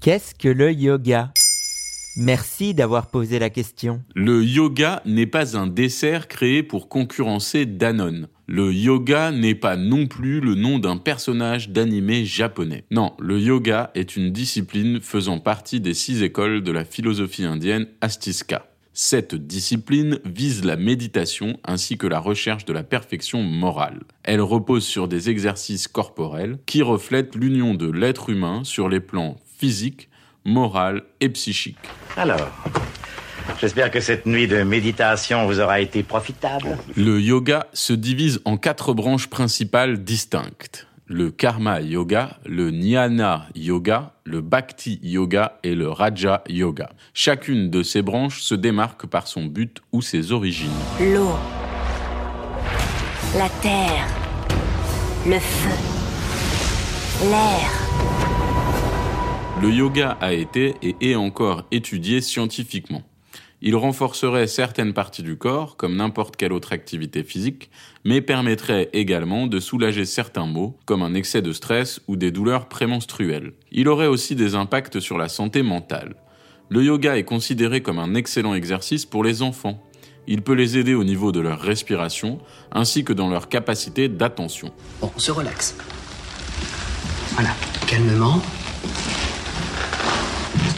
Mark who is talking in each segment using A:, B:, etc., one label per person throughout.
A: Qu'est-ce que le yoga? Merci d'avoir posé la question.
B: Le yoga n'est pas un dessert créé pour concurrencer Danone. Le yoga n'est pas non plus le nom d'un personnage d'animé japonais. Non, le yoga est une discipline faisant partie des six écoles de la philosophie indienne Astisca. Cette discipline vise la méditation ainsi que la recherche de la perfection morale. Elle repose sur des exercices corporels qui reflètent l'union de l'être humain sur les plans physiques, moral et psychique.
C: Alors, j'espère que cette nuit de méditation vous aura été profitable.
B: Le yoga se divise en quatre branches principales distinctes. Le karma yoga, le jnana yoga, le bhakti yoga et le raja yoga. Chacune de ces branches se démarque par son but ou ses origines.
D: L'eau, la terre, le feu, l'air.
B: Le yoga a été et est encore étudié scientifiquement. Il renforcerait certaines parties du corps, comme n'importe quelle autre activité physique, mais permettrait également de soulager certains maux, comme un excès de stress ou des douleurs prémenstruelles. Il aurait aussi des impacts sur la santé mentale. Le yoga est considéré comme un excellent exercice pour les enfants. Il peut les aider au niveau de leur respiration, ainsi que dans leur capacité d'attention.
E: Bon, on se relaxe. Voilà, calmement.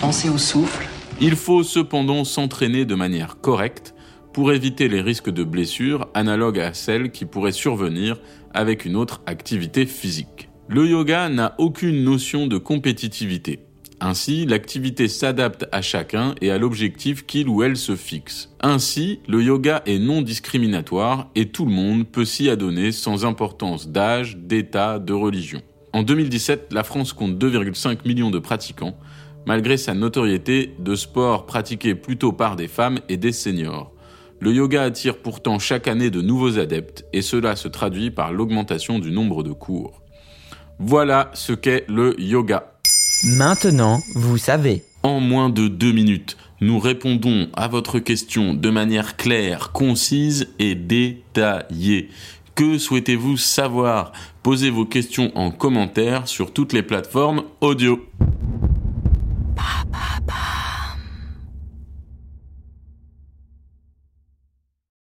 E: Pensez au souffle.
B: Il faut cependant s'entraîner de manière correcte pour éviter les risques de blessures analogues à celles qui pourraient survenir avec une autre activité physique. Le yoga n'a aucune notion de compétitivité. Ainsi, l'activité s'adapte à chacun et à l'objectif qu'il ou elle se fixe. Ainsi, le yoga est non discriminatoire et tout le monde peut s'y adonner sans importance d'âge, d'état, de religion. En 2017, la France compte 2,5 millions de pratiquants, malgré sa notoriété de sport pratiqué plutôt par des femmes et des seniors. Le yoga attire pourtant chaque année de nouveaux adeptes et cela se traduit par l'augmentation du nombre de cours. Voilà ce qu'est le yoga.
A: Maintenant, vous savez.
B: En moins de deux minutes, nous répondons à votre question de manière claire, concise et détaillée. Que souhaitez-vous savoir? Posez vos questions en commentaire sur toutes les plateformes audio.